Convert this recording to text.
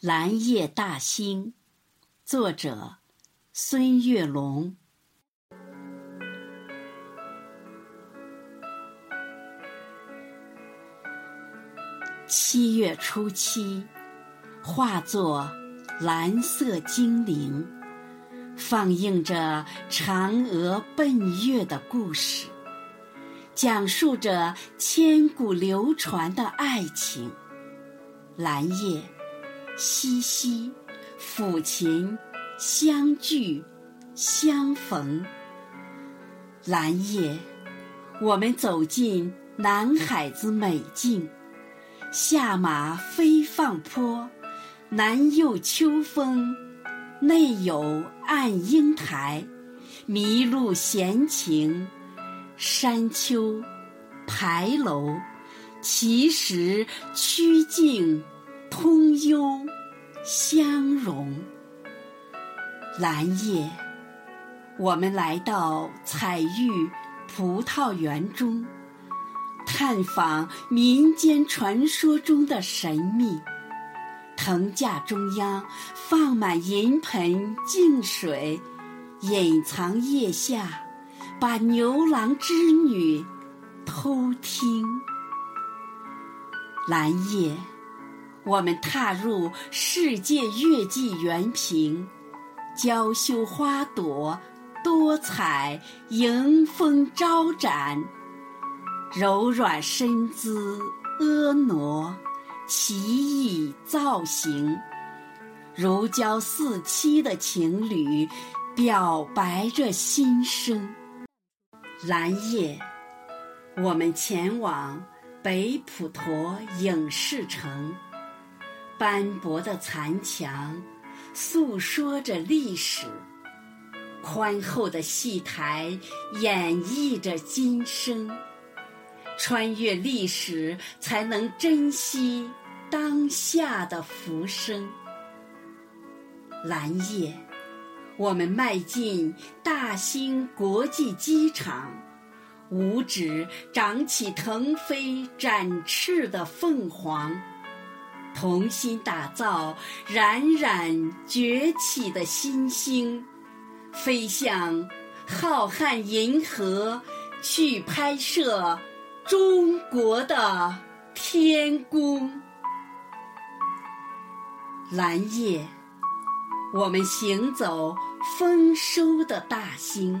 蓝夜大兴，作者孙月龙。七月初七，化作蓝色精灵，放映着嫦娥奔月的故事，讲述着千古流传的爱情。蓝夜。嬉嬉，抚琴，相聚，相逢。蓝夜，我们走进南海子美境，下马飞放坡，南有秋风，内有暗英台，麋鹿闲情，山丘，牌楼，奇石曲径。通幽相融，蓝夜，我们来到彩玉葡萄园中，探访民间传说中的神秘。藤架中央放满银盆净水，隐藏腋下，把牛郎织女偷听。蓝夜。我们踏入世界月季园坪，娇羞花朵多彩，迎风招展，柔软身姿婀娜，奇异造型，如胶似漆的情侣表白着心声。蓝夜，我们前往北普陀影视城。斑驳的残墙，诉说着历史；宽厚的戏台，演绎着今生。穿越历史，才能珍惜当下的浮生。蓝夜，我们迈进大兴国际机场，五指长起腾飞展翅的凤凰。同心打造冉冉崛起的新星，飞向浩瀚银河，去拍摄中国的天宫。蓝夜，我们行走丰收的大兴，